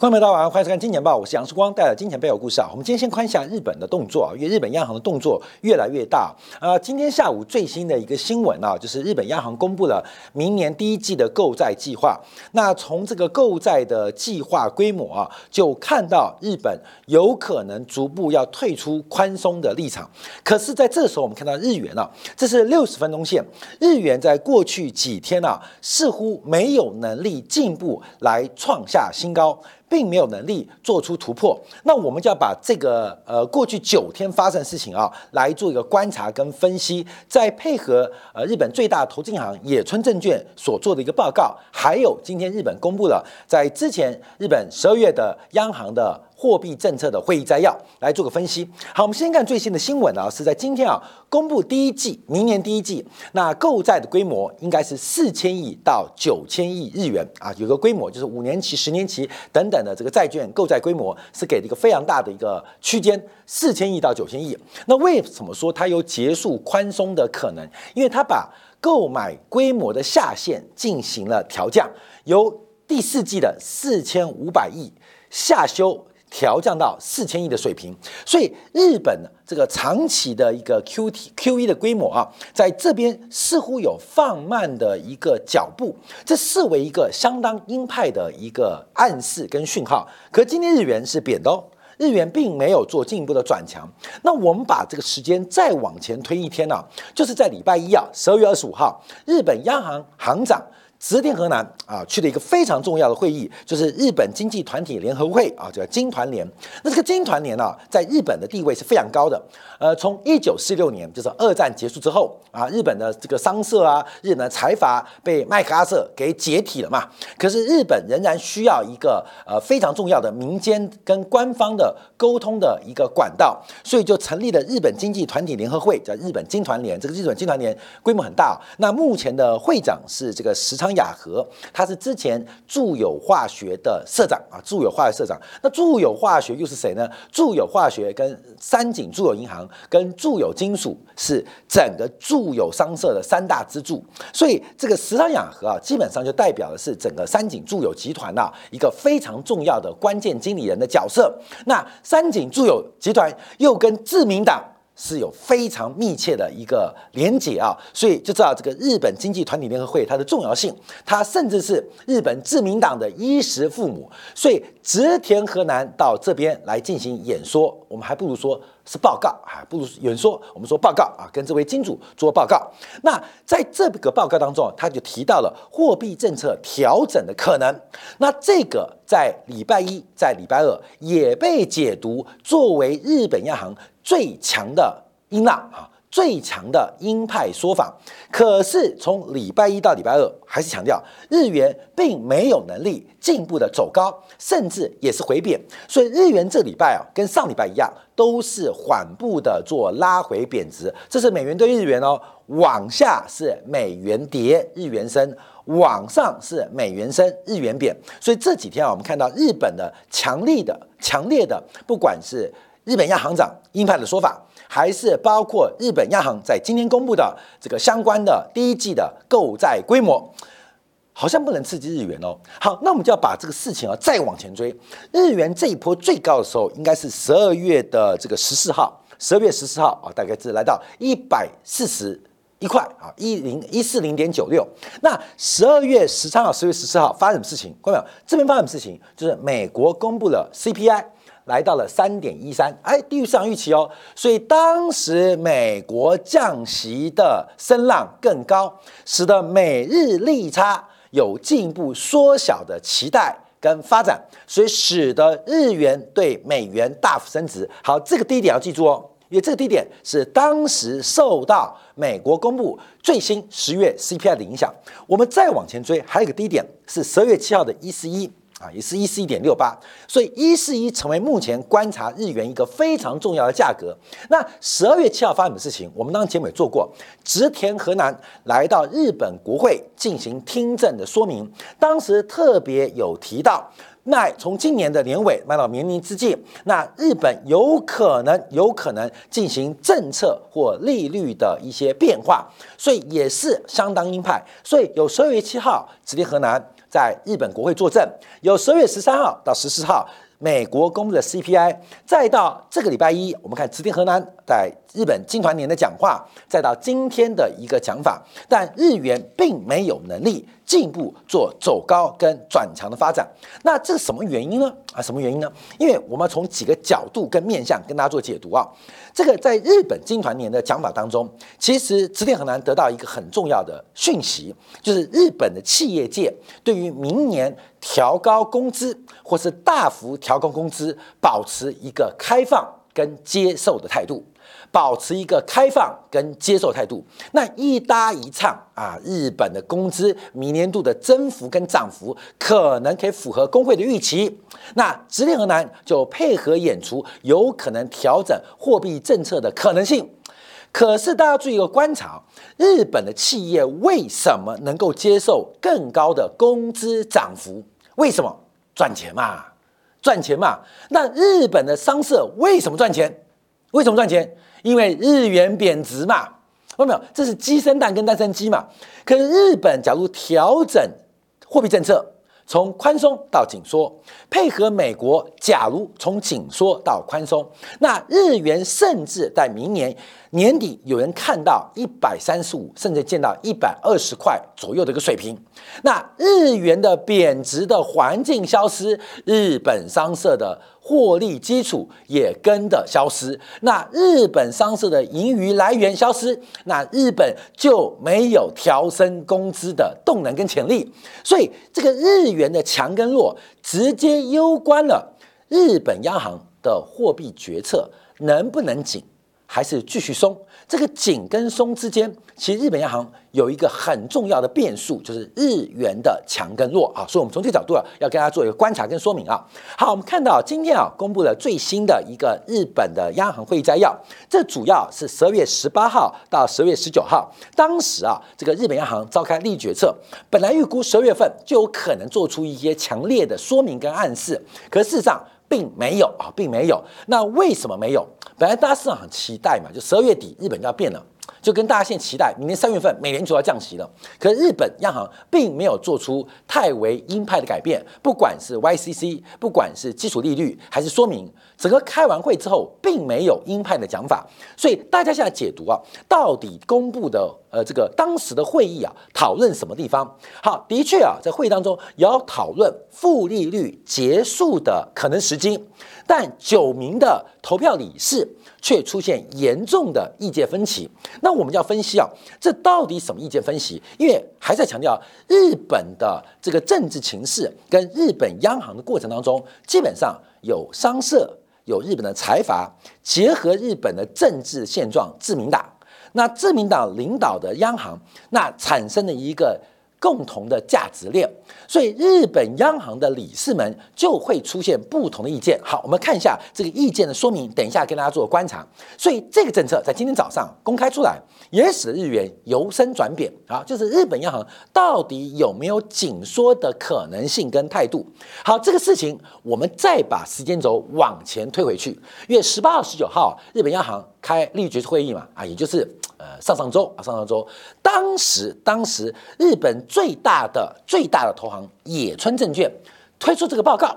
观众朋友大家晚上，欢迎收看《金钱报》，我是杨世光，带来金钱背后故事啊。我们今天先看一下日本的动作啊，因为日本央行的动作越来越大啊。今天下午最新的一个新闻啊，就是日本央行公布了明年第一季的购债计划。那从这个购债的计划规模啊，就看到日本有可能逐步要退出宽松的立场。可是，在这时候，我们看到日元啊，这是六十分钟线，日元在过去几天啊，似乎没有能力进步来创下新高。并没有能力做出突破，那我们就要把这个呃过去九天发生的事情啊来做一个观察跟分析，再配合呃日本最大投资银行野村证券所做的一个报告，还有今天日本公布了在之前日本十二月的央行的。货币政策的会议摘要来做个分析。好，我们先看最新的新闻啊，是在今天啊公布第一季，明年第一季那购债的规模应该是四千亿到九千亿日元啊，有个规模就是五年期、十年期等等的这个债券购债规模是给了一个非常大的一个区间，四千亿到九千亿。那为什么说它有结束宽松的可能？因为它把购买规模的下限进行了调降，由第四季的四千五百亿下修。调降到四千亿的水平，所以日本这个长期的一个 Q T Q E 的规模啊，在这边似乎有放慢的一个脚步，这视为一个相当鹰派的一个暗示跟讯号。可今天日元是贬的哦，日元并没有做进一步的转强。那我们把这个时间再往前推一天呢，就是在礼拜一啊，十二月二十五号，日本央行行长。直田河南啊，去了一个非常重要的会议，就是日本经济团体联合会啊，叫金团联。那这个金团联呢，在日本的地位是非常高的。呃，从一九四六年，就是二战结束之后啊，日本的这个商社啊，日本的财阀被麦克阿瑟给解体了嘛。可是日本仍然需要一个呃非常重要的民间跟官方的沟通的一个管道，所以就成立了日本经济团体联合会，叫日本金团联。这个日本金团联规模很大。那目前的会长是这个石仓。雅和，他是之前住友化学的社长啊，住友化学社长。那住友化学又是谁呢？住友化学跟三井住友银行跟住友金属是整个住友商社的三大支柱，所以这个石仓雅和啊，基本上就代表的是整个三井住友集团呐一个非常重要的关键经理人的角色。那三井住友集团又跟自民党。是有非常密切的一个连结啊，所以就知道这个日本经济团体联合会它的重要性，它甚至是日本自民党的衣食父母，所以直田河南到这边来进行演说，我们还不如说是报告啊，不如演说，我们说报告啊，跟这位金主做报告。那在这个报告当中，他就提到了货币政策调整的可能，那这个在礼拜一、在礼拜二也被解读作为日本央行。最强的音浪啊，最强的鹰派说法。可是从礼拜一到礼拜二，还是强调日元并没有能力进一步的走高，甚至也是回贬。所以日元这礼拜啊，跟上礼拜一样，都是缓步的做拉回贬值。这是美元对日元哦，往下是美元跌，日元升；往上是美元升，日元贬。所以这几天啊，我们看到日本的强力的、强烈的，不管是。日本央行长鹰派的说法，还是包括日本央行在今天公布的这个相关的第一季的购债规模，好像不能刺激日元哦。好，那我们就要把这个事情啊再往前追。日元这一波最高的时候，应该是十二月的这个十四号，十二月十四号啊，大概是来到一百四十一块啊，一零一四零点九六。那十二月十三号、十月十四号发生什么事情？看到没有？这边发生什么事情？就是美国公布了 CPI。来到了三点一三，哎，低于市场预期哦，所以当时美国降息的声浪更高，使得美日利差有进一步缩小的期待跟发展，所以使得日元对美元大幅升值。好，这个低点要记住哦，因为这个低点是当时受到美国公布最新十月 CPI 的影响。我们再往前追，还有一个低点是十二月七号的一四一。啊，也是一四一点六八，所以一四一成为目前观察日元一个非常重要的价格。那十二月七号发生的事情，我们当时节目也做过，直田河南来到日本国会进行听证的说明，当时特别有提到，那从今年的年尾卖到明年之际，那日本有可能有可能进行政策或利率的一些变化，所以也是相当鹰派。所以有十二月七号，直田河南。在日本国会作证，有十二月十三号到十四号。美国公布的 CPI，再到这个礼拜一，我们看池田河南在日本金团年的讲话，再到今天的一个讲法，但日元并没有能力进一步做走高跟转强的发展。那这是什么原因呢？啊，什么原因呢？因为我们从几个角度跟面向跟大家做解读啊。这个在日本金团年的讲法当中，其实指点很难得到一个很重要的讯息，就是日本的企业界对于明年。调高工资，或是大幅调高工资，保持一个开放跟接受的态度，保持一个开放跟接受态度。那一搭一唱啊，日本的工资明年度的增幅跟涨幅可能可以符合工会的预期。那直田河南就配合演出，有可能调整货币政策的可能性。可是大家注意一个观察，日本的企业为什么能够接受更高的工资涨幅？为什么赚钱嘛？赚钱嘛？那日本的商社为什么赚钱？为什么赚钱？因为日元贬值嘛。看到没有？这是鸡生蛋跟蛋生鸡嘛。可是日本假如调整货币政策，从宽松到紧缩，配合美国，假如从紧缩到宽松，那日元甚至在明年。年底有人看到一百三十五，甚至见到一百二十块左右的一个水平。那日元的贬值的环境消失，日本商社的获利基础也跟着消失。那日本商社的盈余来源消失，那日本就没有调升工资的动能跟潜力。所以这个日元的强跟弱，直接攸关了日本央行的货币决策能不能紧。还是继续松，这个紧跟松之间，其实日本央行有一个很重要的变数，就是日元的强跟弱啊。所以，我们从这个角度啊，要跟大家做一个观察跟说明啊。好，我们看到今天啊，公布了最新的一个日本的央行会议摘要，这主要是十二月十八号到十二月十九号，当时啊，这个日本央行召开利率决策，本来预估十二月份就有可能做出一些强烈的说明跟暗示，可事实上。并没有啊，并没有。那为什么没有？本来大家市场很期待嘛，就十二月底日本就要变了，就跟大家现在期待明年三月份美联储要降息了。可是日本央行并没有做出太为鹰派的改变，不管是 YCC，不管是基础利率，还是说明整个开完会之后并没有鹰派的讲法。所以大家现在解读啊，到底公布的呃这个当时的会议啊，讨论什么地方？好，的确啊，在会议当中要讨论负利率结束的可能时机，但九名的投票理事却出现严重的意见分歧。那我们要分析啊，这到底什么意见分歧？因为还在强调日本的这个政治情势跟日本央行的过程当中，基本上有商社、有日本的财阀结合日本的政治现状，自民党。那自民党领导的央行，那产生的一个。共同的价值链，所以日本央行的理事们就会出现不同的意见。好，我们看一下这个意见的说明，等一下跟大家做观察。所以这个政策在今天早上公开出来，也使日元由升转贬啊，就是日本央行到底有没有紧缩的可能性跟态度？好，这个事情我们再把时间轴往前推回去，因为十八号、十九号日本央行开利率决策会议嘛，啊，也就是。呃，上上周啊，上上周，当时当时日本最大的最大的投行野村证券推出这个报告，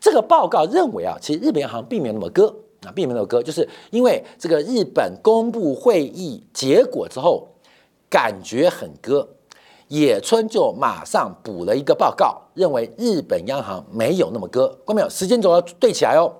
这个报告认为啊，其实日本央行并没有那么割啊，并没有割，就是因为这个日本公布会议结果之后，感觉很割，野村就马上补了一个报告，认为日本央行没有那么割，看没有？时间轴要对起来哦。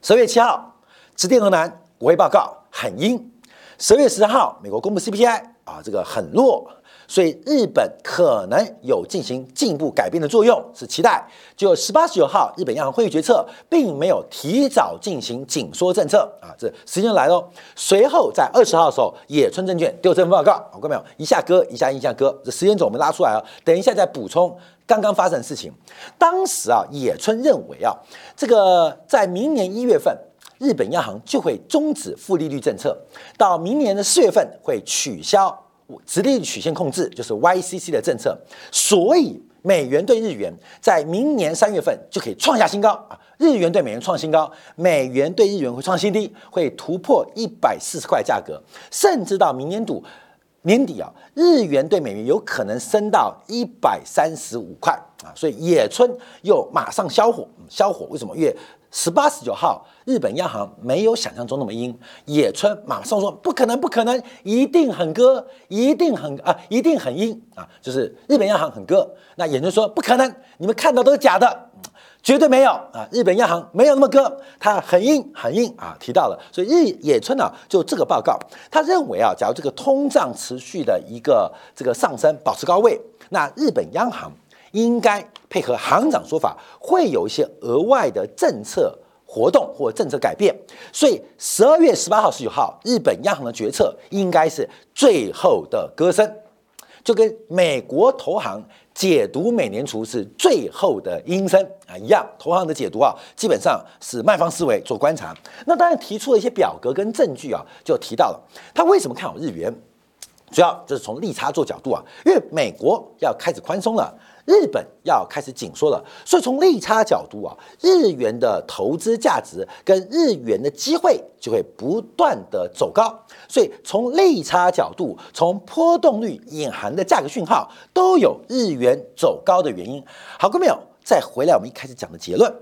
十月七号，直电河南国会报告很阴。十月十号，美国公布 CPI 啊，这个很弱，所以日本可能有进行进一步改变的作用，是期待。就十八、十九号，日本央行会议决策并没有提早进行紧缩政策啊，这时间来喽。随后在二十号的时候，野村证券丢这份报告，看到没有？一下割，一下印一下割，这时间轴我们拉出来啊。等一下再补充刚刚发生的事情。当时啊，野村认为啊，这个在明年一月份。日本央行就会终止负利率政策，到明年的四月份会取消直利率曲线控制，就是 YCC 的政策。所以美元对日元在明年三月份就可以创下新高啊！日元对美元创新高，美元对日元会创新低，会突破一百四十块价格，甚至到明年度年底啊，日元对美元有可能升到一百三十五块啊，所以野村又马上消火，消火为什么？因为十八十九号，日本央行没有想象中那么阴，野村马上说不可能，不可能，一定很割，一定很啊，一定很阴啊，就是日本央行很割，那野村说不可能，你们看到都是假的。绝对没有啊！日本央行没有那么割，它很硬很硬啊！提到了，所以日野村呢，就这个报告，他认为啊，假如这个通胀持续的一个这个上升，保持高位，那日本央行应该配合行长说法，会有一些额外的政策活动或政策改变。所以十二月十八号、十九号，日本央行的决策应该是最后的歌声，就跟美国投行。解读美联储是最后的音声啊，一样，投行的解读啊，基本上是卖方思维做观察。那当然提出了一些表格跟证据啊，就提到了他为什么看好日元，主要就是从利差做角度啊，因为美国要开始宽松了。日本要开始紧缩了，所以从利差角度啊，日元的投资价值跟日元的机会就会不断的走高。所以从利差角度，从波动率隐含的价格讯号，都有日元走高的原因。好，各位朋友，再回来我们一开始讲的结论，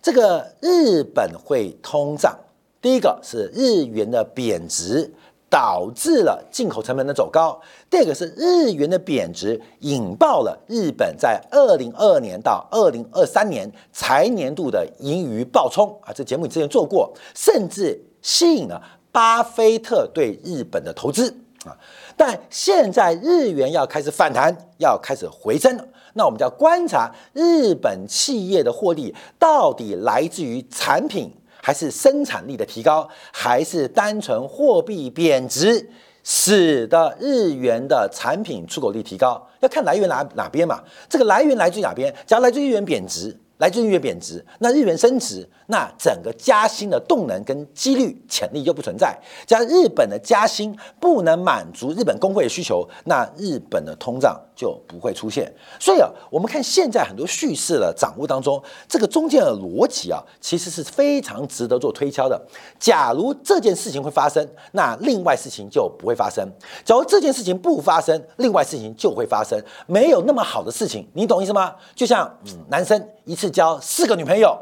这个日本会通胀，第一个是日元的贬值。导致了进口成本的走高。第二个是日元的贬值，引爆了日本在二零二二年到二零二三年财年度的盈余暴冲啊！这节目你之前做过，甚至吸引了巴菲特对日本的投资啊。但现在日元要开始反弹，要开始回升了，那我们就要观察日本企业的获利到底来自于产品。还是生产力的提高，还是单纯货币贬值使得日元的产品出口率提高？要看来源哪哪边嘛？这个来源来自于哪边？假如来自日元贬值。来自日元贬值，那日元升值，那整个加薪的动能跟几率潜力就不存在。加日本的加薪不能满足日本工会的需求，那日本的通胀就不会出现。所以啊，我们看现在很多叙事的掌握当中，这个中间的逻辑啊，其实是非常值得做推敲的。假如这件事情会发生，那另外事情就不会发生；假如这件事情不发生，另外事情就会发生。没有那么好的事情，你懂意思吗？就像，男生一次。交四个女朋友，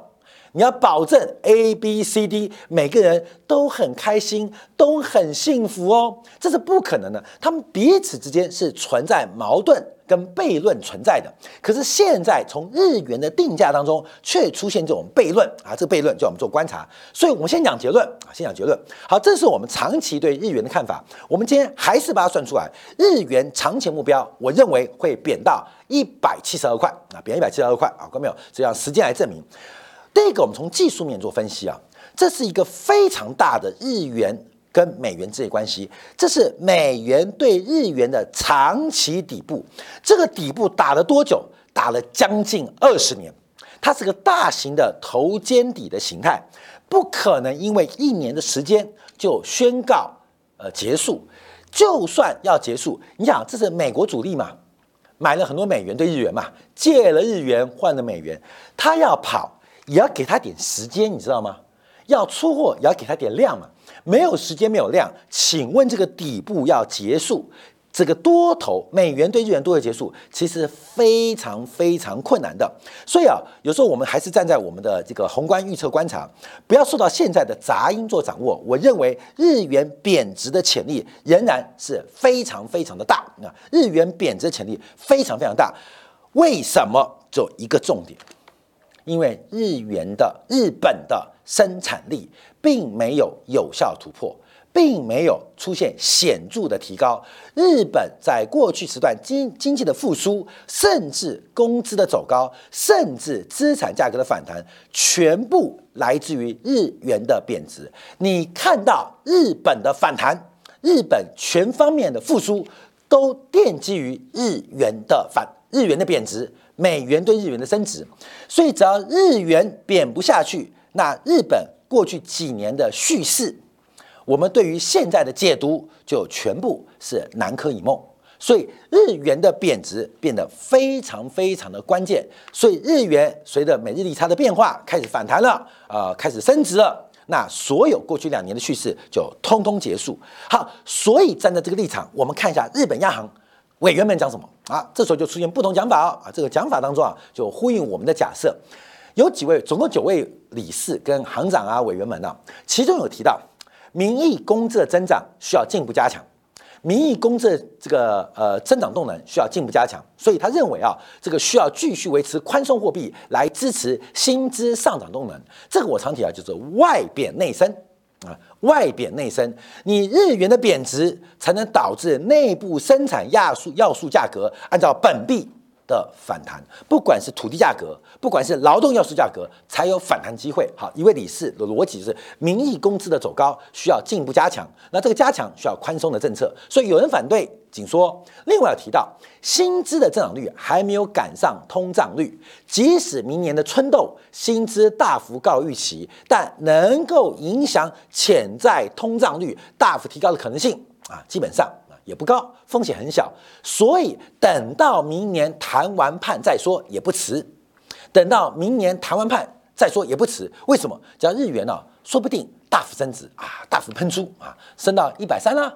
你要保证 A、B、C、D 每个人都很开心，都很幸福哦，这是不可能的。他们彼此之间是存在矛盾跟悖论存在的。可是现在从日元的定价当中却出现这种悖论啊，这个悖论叫我们做观察。所以我们先讲结论啊，先讲结论。好，这是我们长期对日元的看法。我们今天还是把它算出来，日元长期目标，我认为会贬到。一百七十二块啊，贬一百七十二块啊，看到没有？这样时间来证明。第一个，我们从技术面做分析啊，这是一个非常大的日元跟美元之间关系，这是美元对日元的长期底部。这个底部打了多久？打了将近二十年。它是个大型的头肩底的形态，不可能因为一年的时间就宣告呃结束。就算要结束，你想这是美国主力嘛？买了很多美元对日元嘛，借了日元换了美元，他要跑也要给他点时间，你知道吗？要出货也要给他点量嘛，没有时间没有量，请问这个底部要结束？这个多头美元对日元多头结束，其实非常非常困难的。所以啊，有时候我们还是站在我们的这个宏观预测观察，不要受到现在的杂音做掌握。我认为日元贬值的潜力仍然是非常非常的大啊！日元贬值潜力非常非常大。为什么？就一个重点，因为日元的日本的生产力并没有有效突破。并没有出现显著的提高。日本在过去时段经经济的复苏，甚至工资的走高，甚至资产价格的反弹，全部来自于日元的贬值。你看到日本的反弹，日本全方面的复苏，都奠基于日元的反日元的贬值，美元对日元的升值。所以，只要日元贬不下去，那日本过去几年的叙事。我们对于现在的解读就全部是南柯一梦，所以日元的贬值变得非常非常的关键，所以日元随着美日利差的变化开始反弹了，啊，开始升值了。那所有过去两年的叙事就通通结束。好，所以站在这个立场，我们看一下日本央行委员们讲什么啊？这时候就出现不同讲法啊。这个讲法当中啊，就呼应我们的假设，有几位，总共九位理事跟行长啊委员们呢，其中有提到，名义工资的增长需要进一步加强。民意公正这个呃增长动能需要进一步加强，所以他认为啊，这个需要继续维持宽松货币来支持薪资上涨动能。这个我常提啊，就是外贬内升啊，外贬内升，你日元的贬值才能导致内部生产要素要素价格按照本币。的反弹，不管是土地价格，不管是劳动要素价格，才有反弹机会。好，一位理事的逻辑是，名义工资的走高需要进一步加强，那这个加强需要宽松的政策。所以有人反对，仅说。另外要提到，薪资的增长率还没有赶上通胀率，即使明年的春斗薪资大幅高预期，但能够影响潜在通胀率大幅提高的可能性啊，基本上啊。也不高，风险很小，所以等到明年谈完判再说也不迟。等到明年谈完判再说也不迟。为什么？只要日元呢，说不定大幅升值啊，大幅喷出啊，升到一百三啦，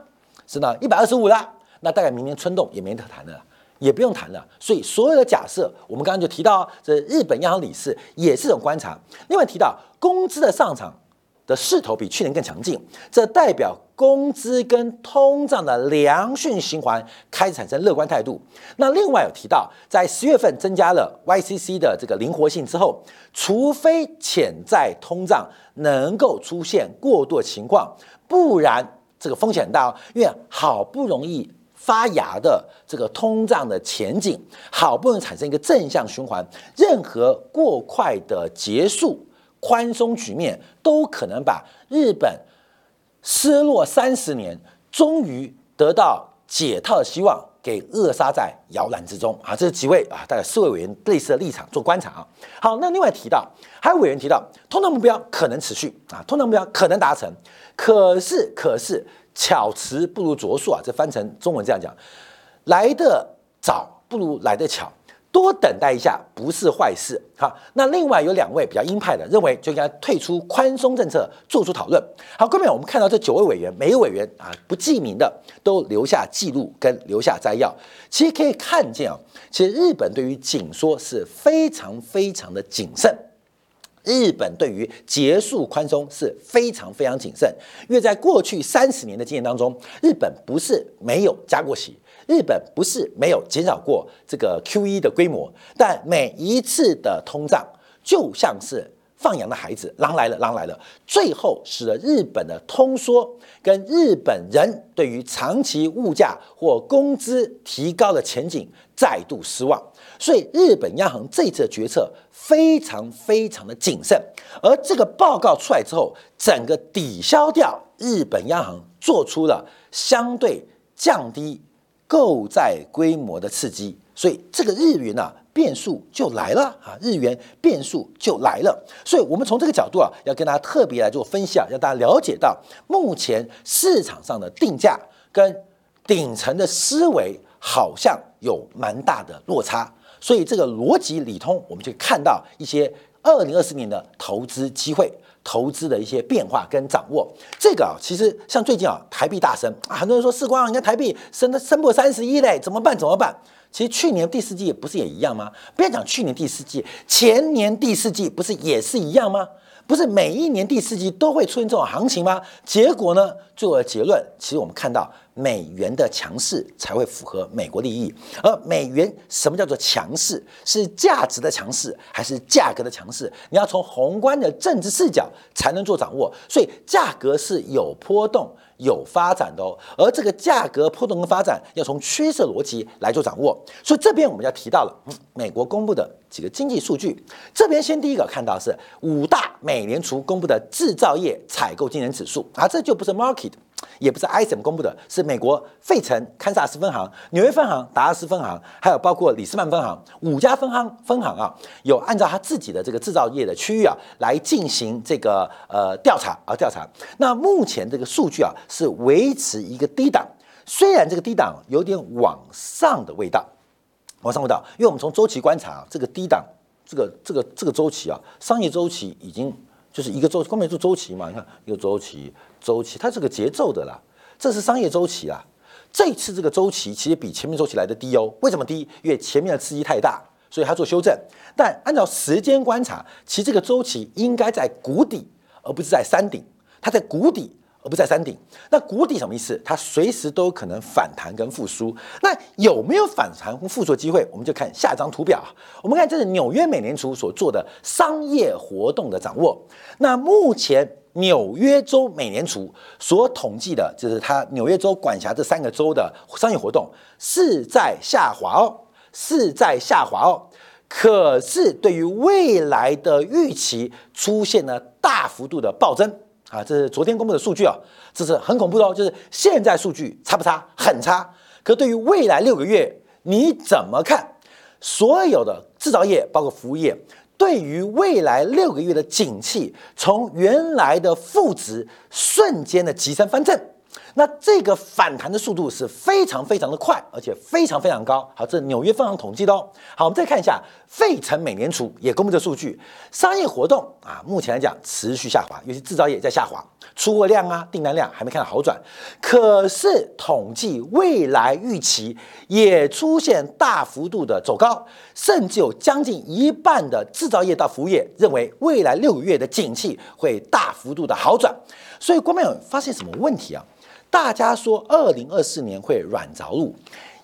升到一百二十五啦，那大概明年春动也没得谈了，也不用谈了。所以所有的假设，我们刚刚就提到，这日本央行理事也是一种观察。另外提到工资的上涨。的势头比去年更强劲，这代表工资跟通胀的良性循环开始产生乐观态度。那另外有提到，在十月份增加了 YCC 的这个灵活性之后，除非潜在通胀能够出现过度情况，不然这个风险很大哦。因为好不容易发芽的这个通胀的前景，好不容易产生一个正向循环，任何过快的结束。宽松局面都可能把日本失落三十年终于得到解套的希望给扼杀在摇篮之中啊！这是几位啊，大概四位委员类似的立场做观察啊。好，那另外提到还有委员提到，通胀目标可能持续啊，通胀目标可能达成，可是可是巧词不如拙述啊，这翻成中文这样讲，来得早不如来得巧。多等待一下不是坏事。好，那另外有两位比较鹰派的，认为就应该退出宽松政策，做出讨论。好，各位，我们看到这九位委员，每个委员啊不记名的都留下记录跟留下摘要。其实可以看见啊，其实日本对于紧缩是非常非常的谨慎。日本对于结束宽松是非常非常谨慎，因为在过去三十年的经验当中，日本不是没有加过息。日本不是没有减少过这个 QE 的规模，但每一次的通胀就像是放羊的孩子，狼来了，狼来了，最后使得日本的通缩跟日本人对于长期物价或工资提高的前景再度失望。所以日本央行这次的决策非常非常的谨慎，而这个报告出来之后，整个抵消掉日本央行做出了相对降低。购债规模的刺激，所以这个日元呢变数就来了啊！日元变数就来了，所以我们从这个角度啊，要跟大家特别来做分析啊，让大家了解到目前市场上的定价跟顶层的思维好像有蛮大的落差，所以这个逻辑理通，我们就看到一些二零二四年的投资机会。投资的一些变化跟掌握，这个啊，其实像最近啊，台币大升啊，很多人说世光，你看台币升的升破三十一嘞，怎么办？怎么办？其实去年第四季不是也一样吗？不要讲去年第四季，前年第四季不是也是一样吗？不是每一年第四季都会出现这种行情吗？结果呢，最后的结论，其实我们看到。美元的强势才会符合美国利益，而美元什么叫做强势？是价值的强势还是价格的强势？你要从宏观的政治视角才能做掌握，所以价格是有波动、有发展的哦。而这个价格波动跟发展要从趋势逻辑来做掌握。所以这边我们要提到了美国公布的几个经济数据。这边先第一个看到是五大美联储公布的制造业采购经理指数啊，这就不是 market。也不是 ISM 公布的，是美国费城堪萨斯分行、纽约分行、达拉斯分行，还有包括里斯曼分行五家分行分行啊，有按照他自己的这个制造业的区域啊来进行这个呃调查啊调查。那目前这个数据啊是维持一个低档，虽然这个低档有点往上的味道，往上味道，因为我们从周期观察啊，这个低档这个这个这个周期啊，商业周期已经就是一个周后面做周期嘛，你看一个周期，周期它是个节奏的啦，这是商业周期啊。这次这个周期其实比前面周期来的低哦，为什么低？因为前面的刺激太大，所以它做修正。但按照时间观察，其实这个周期应该在谷底，而不是在山顶。它在谷底。而不在山顶，那谷底什么意思？它随时都有可能反弹跟复苏。那有没有反弹或复苏机会？我们就看下一张图表。我们看这是纽约美联储所做的商业活动的掌握。那目前纽约州美联储所统计的，就是它纽约州管辖这三个州的商业活动是在下滑哦，是在下滑哦。可是对于未来的预期出现了大幅度的暴增。啊，这是昨天公布的数据啊，这是很恐怖的哦。就是现在数据差不差？很差。可对于未来六个月，你怎么看？所有的制造业，包括服务业，对于未来六个月的景气，从原来的负值瞬间的急升翻正。那这个反弹的速度是非常非常的快，而且非常非常高。好，这是纽约分行统计的哦。好，我们再看一下费城美联储也公布的数据，商业活动啊，目前来讲持续下滑，尤其制造业在下滑，出货量啊、订单量还没看到好转。可是统计未来预期也出现大幅度的走高，甚至有将近一半的制造业到服务业认为未来六个月的景气会大幅度的好转。所以，郭美友发现什么问题啊？大家说，二零二四年会软着陆。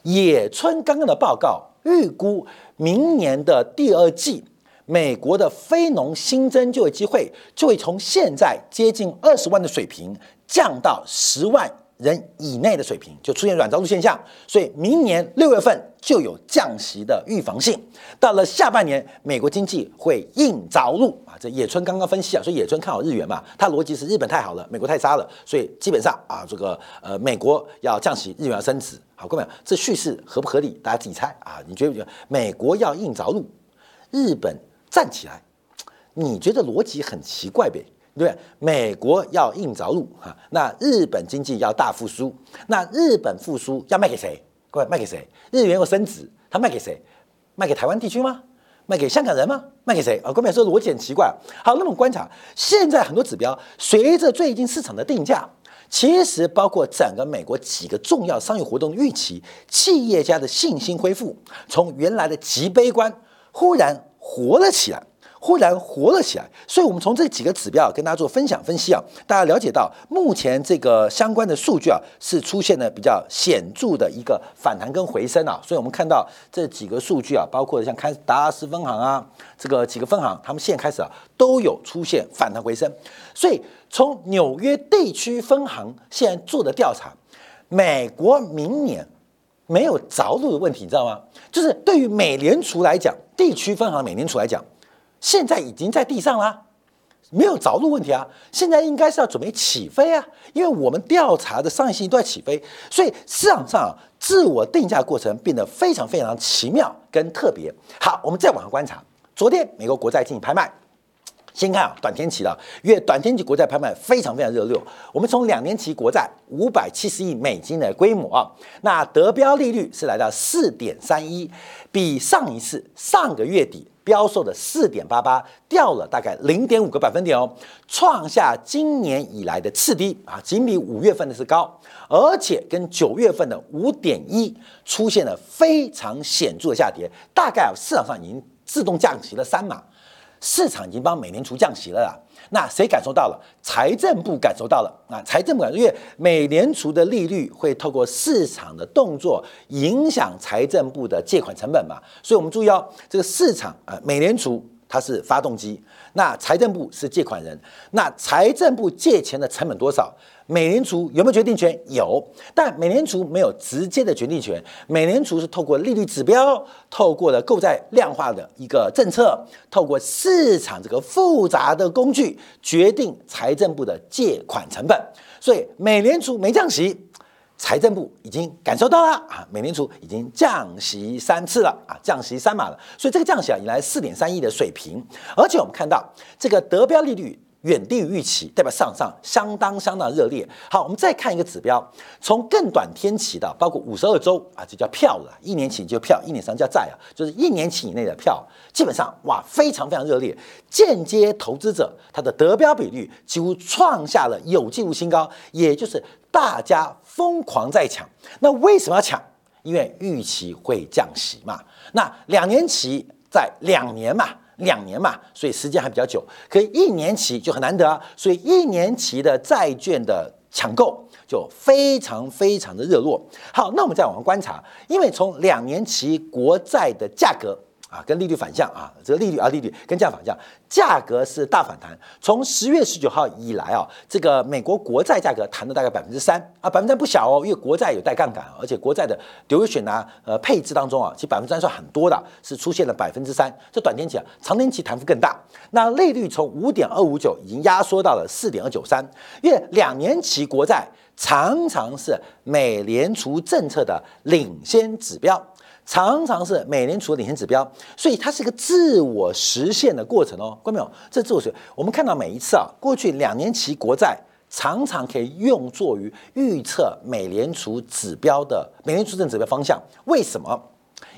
野村刚刚的报告预估，明年的第二季，美国的非农新增就业机会就会从现在接近二十万的水平降到十万。人以内的水平就出现软着陆现象，所以明年六月份就有降息的预防性。到了下半年，美国经济会硬着陆啊！这野村刚刚分析啊，说野村看好日元嘛，他逻辑是日本太好了，美国太差了，所以基本上啊，这个呃美国要降息，日元要升值。好，各位，这叙事合不合理？大家自己猜啊！你觉不觉得美国要硬着陆，日本站起来？你觉得逻辑很奇怪呗？对，美国要硬着陆哈，那日本经济要大复苏，那日本复苏要卖给谁？各位卖给谁？日元又升值，他卖给谁？卖给台湾地区吗？卖给香港人吗？卖给谁？啊，各位说逻辑很奇怪。好，那么观察现在很多指标，随着最近市场的定价，其实包括整个美国几个重要商业活动的预期，企业家的信心恢复，从原来的极悲观，忽然活了起来。忽然活了起来，所以我们从这几个指标跟大家做分享分析啊，大家了解到目前这个相关的数据啊是出现了比较显著的一个反弹跟回升啊，所以我们看到这几个数据啊，包括像开达拉斯分行啊，这个几个分行，他们现在开始啊都有出现反弹回升，所以从纽约地区分行现在做的调查，美国明年没有着陆的问题，你知道吗？就是对于美联储来讲，地区分行美联储来讲。现在已经在地上了，没有着陆问题啊！现在应该是要准备起飞啊！因为我们调查的商业信息都在起飞，所以市场上自我定价过程变得非常非常奇妙跟特别。好，我们再往上观察，昨天美国国债进行拍卖，先看啊短天期的，因为短天期国债拍卖非常非常热络。我们从两年期国债五百七十亿美金的规模啊，那得标利率是来到四点三一，比上一次上个月底。标售的四点八八掉了大概零点五个百分点哦，创下今年以来的次低啊，仅比五月份的是高，而且跟九月份的五点一出现了非常显著的下跌，大概市场上已经自动降息了三码，市场已经帮美联储降息了啦。那谁感受到了？财政部感受到了啊！财政部感受，因为美联储的利率会透过市场的动作影响财政部的借款成本嘛，所以我们注意哦，这个市场啊，美联储它是发动机。那财政部是借款人，那财政部借钱的成本多少？美联储有没有决定权？有，但美联储没有直接的决定权。美联储是透过利率指标，透过了购债量化的一个政策，透过市场这个复杂的工具决定财政部的借款成本。所以美联储没降息。财政部已经感受到了啊，美联储已经降息三次了啊，降息三码了，所以这个降息啊，迎来四点三亿的水平，而且我们看到这个德标利率远低于预期，代表市场上相当相当热烈。好，我们再看一个指标，从更短天期的，包括五十二周啊，这叫票了，一年期就票，一年上叫债啊，就是一年期以内的票，基本上哇，非常非常热烈。间接投资者他的得标比率几乎创下了有记录新高，也就是大家疯狂在抢。那为什么要抢？因为预期会降息嘛。那两年期在两年嘛。两年嘛，所以时间还比较久，可以一年期就很难得，所以一年期的债券的抢购就非常非常的热络。好，那我们再往上观察，因为从两年期国债的价格。啊，跟利率反向啊，这个利率啊，利率跟价反向，价格是大反弹。从十月十九号以来啊，这个美国国债价格弹了大概百分之三啊，百分之三不小哦，因为国债有带杠杆，而且国债的流选啊，呃，配置当中啊，其实百分之三算很多的，是出现了百分之三。这短天期啊，长天期弹幅更大。那利率从五点二五九已经压缩到了四点二九三，因为两年期国债常常是美联储政策的领先指标。常常是美联储的领先指标，所以它是一个自我实现的过程哦。看到没有？这自我实现，我们看到每一次啊，过去两年期国债常常可以用作于预测美联储指标的美联储政指标方向。为什么？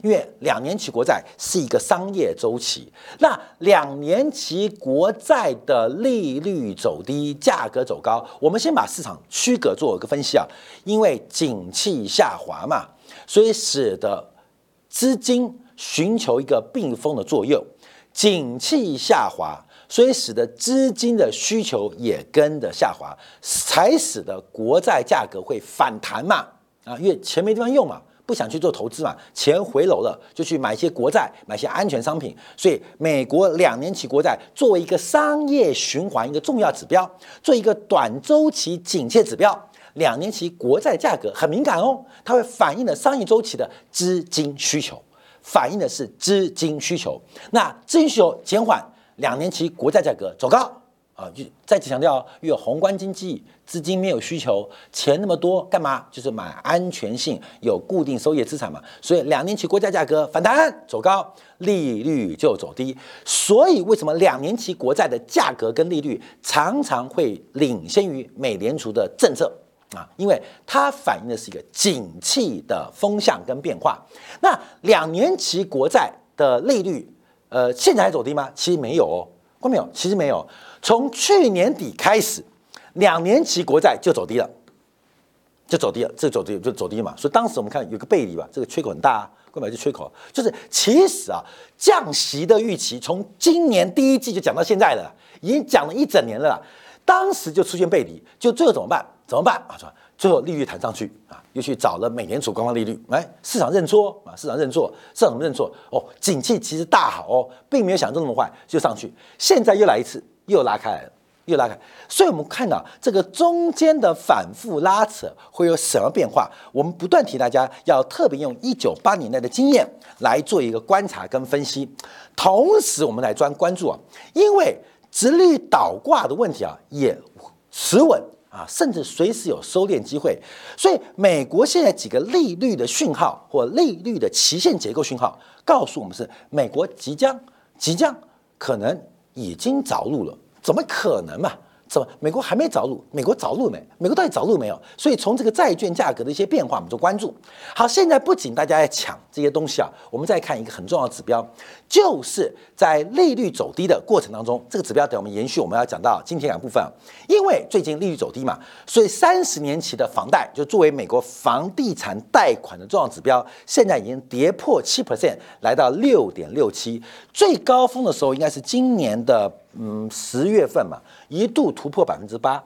因为两年期国债是一个商业周期，那两年期国债的利率走低，价格走高。我们先把市场区隔做一个分析啊，因为景气下滑嘛，所以使得资金寻求一个避风的作用，景气下滑，所以使得资金的需求也跟着下滑，才使得国债价格会反弹嘛？啊，因为钱没地方用嘛，不想去做投资嘛，钱回笼了，就去买一些国债，买一些安全商品。所以，美国两年期国债作为一个商业循环一个重要指标，做一个短周期警戒指标。两年期国债价格很敏感哦，它会反映的商业周期的资金需求，反映的是资金需求。那资金需求减缓，两年期国债价格走高啊！就再次强调，越宏观经济资金没有需求，钱那么多干嘛？就是买安全性有固定收益资产嘛。所以两年期国债价格反弹走高，利率就走低。所以为什么两年期国债的价格跟利率常常会领先于美联储的政策？啊，因为它反映的是一个景气的风向跟变化。那两年期国债的利率，呃，现在还走低吗？其实没有哦，看没有？其实没有。从去年底开始，两年期国债就走低了，就走低了，这走低就走低嘛。所以当时我们看有个背离吧，这个缺口很大啊，根本就缺口。就是其实啊，降息的预期从今年第一季就讲到现在了，已经讲了一整年了。当时就出现背离，就最后怎么办？怎么办啊？说最后利率弹上去啊，又去找了美联储官方利率，哎，市场认错啊，市场认错，市场认错？哦，景气其实大好哦，并没有想中那么坏，就上去。现在又来一次，又拉开来了，又拉开。所以我们看到这个中间的反复拉扯会有什么变化？我们不断提大家要特别用一九八年代的经验来做一个观察跟分析，同时我们来专关注啊，因为。直率倒挂的问题啊，也持稳啊，甚至随时有收敛机会。所以，美国现在几个利率的讯号或利率的期限结构讯号，告诉我们是美国即将、即将可能已经着陆了。怎么可能嘛？怎么？美国还没着陆？美国着陆没？美国到底着陆没有？所以从这个债券价格的一些变化，我们就关注。好，现在不仅大家在抢这些东西啊，我们再看一个很重要的指标，就是在利率走低的过程当中，这个指标等我们延续我们要讲到今天两部分。因为最近利率走低嘛，所以三十年期的房贷就作为美国房地产贷款的重要指标，现在已经跌破七 percent，来到六点六七，最高峰的时候应该是今年的。嗯，十月份嘛，一度突破百分之八，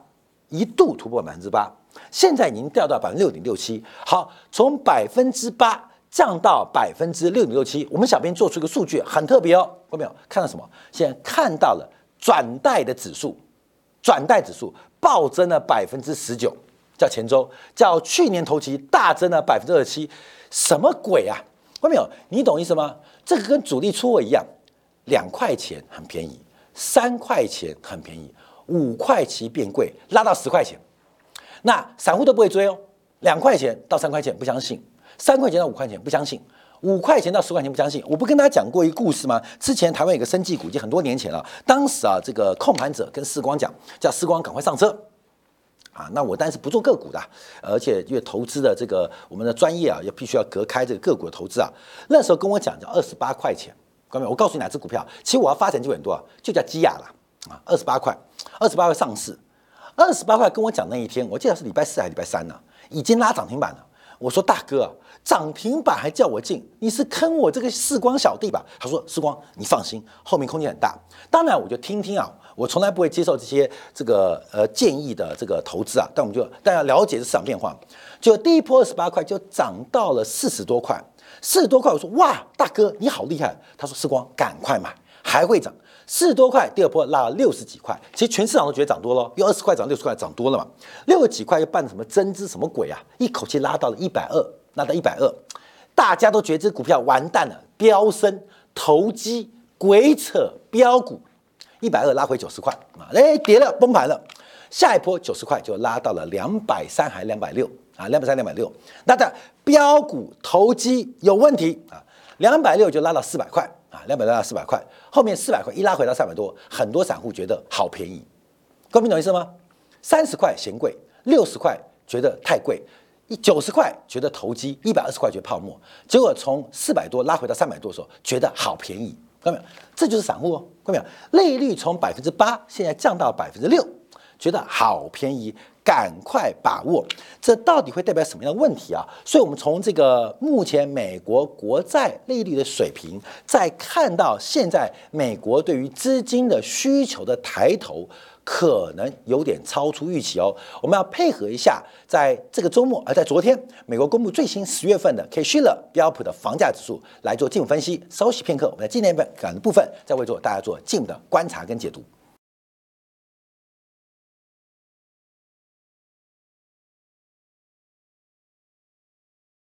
一度突破百分之八，现在已经掉到百分之六点六七。好，从百分之八降到百分之六点六七，我们小编做出一个数据，很特别哦，看到没有？看到什么？现在看到了转贷的指数，转贷指数暴增了百分之十九，叫前周，叫去年同期大增了百分之二十七，什么鬼啊？看到没有？你懂意思吗？这个跟主力出货一样，两块钱很便宜。三块钱很便宜，五块钱变贵，拉到十块钱，那散户都不会追哦。两块钱到三块钱不相信，三块钱到五块钱不相信，五块钱到十块钱不相信，我不跟大家讲过一个故事吗？之前台湾有个生技股，已经很多年前了。当时啊，这个控盘者跟世光讲，叫世光赶快上车啊。那我当然是不做个股的，而且因为投资的这个我们的专业啊，也必须要隔开这个个股的投资啊。那时候跟我讲叫二十八块钱，各位，我告诉你哪只股票，其实我要发展就很多，就叫基亚了啊，二十八块，二十八块上市，二十八块跟我讲那一天，我记得是礼拜四还是礼拜三呢，已经拉涨停板了。我说大哥，涨停板还叫我进，你是坑我这个世光小弟吧？他说世光，你放心，后面空间很大。当然我就听听啊，我从来不会接受这些这个呃建议的这个投资啊，但我们就大家了解市场变化。就第一波二十八块就涨到了四十多块，四十多块，我说哇，大哥你好厉害。他说世光赶快买，还会涨。四十多块，第二波拉了六十几块，其实全市场都觉得涨多了，因为二十块涨六十块涨多了嘛，六十几块又办什么增资什么鬼啊，一口气拉到了一百二，拉到一百二，大家都觉得这股票完蛋了，飙升，投机，鬼扯，标股，一百二拉回九十块啊，哎跌了，崩盘了，下一波九十块就拉到了两百三还两百六啊，两百三两百六，那的标股投机有问题啊，两百六就拉到四百块。啊，两百多到四百块，后面四百块一拉回到三百多，很多散户觉得好便宜，各位懂意思吗？三十块嫌贵，六十块觉得太贵，一九十块觉得投机，一百二十块觉得泡沫，结果从四百多拉回到三百多的时候，觉得好便宜，看到没有？这就是散户哦，看到没有？利率从百分之八现在降到百分之六，觉得好便宜。赶快把握，这到底会代表什么样的问题啊？所以，我们从这个目前美国国债利率的水平，再看到现在美国对于资金的需求的抬头，可能有点超出预期哦。我们要配合一下，在这个周末，而在昨天，美国公布最新十月份的 K 希勒标普的房价指数来做进一步分析。稍息片刻，我们在今年本感的部分再为做大家做进一步的观察跟解读。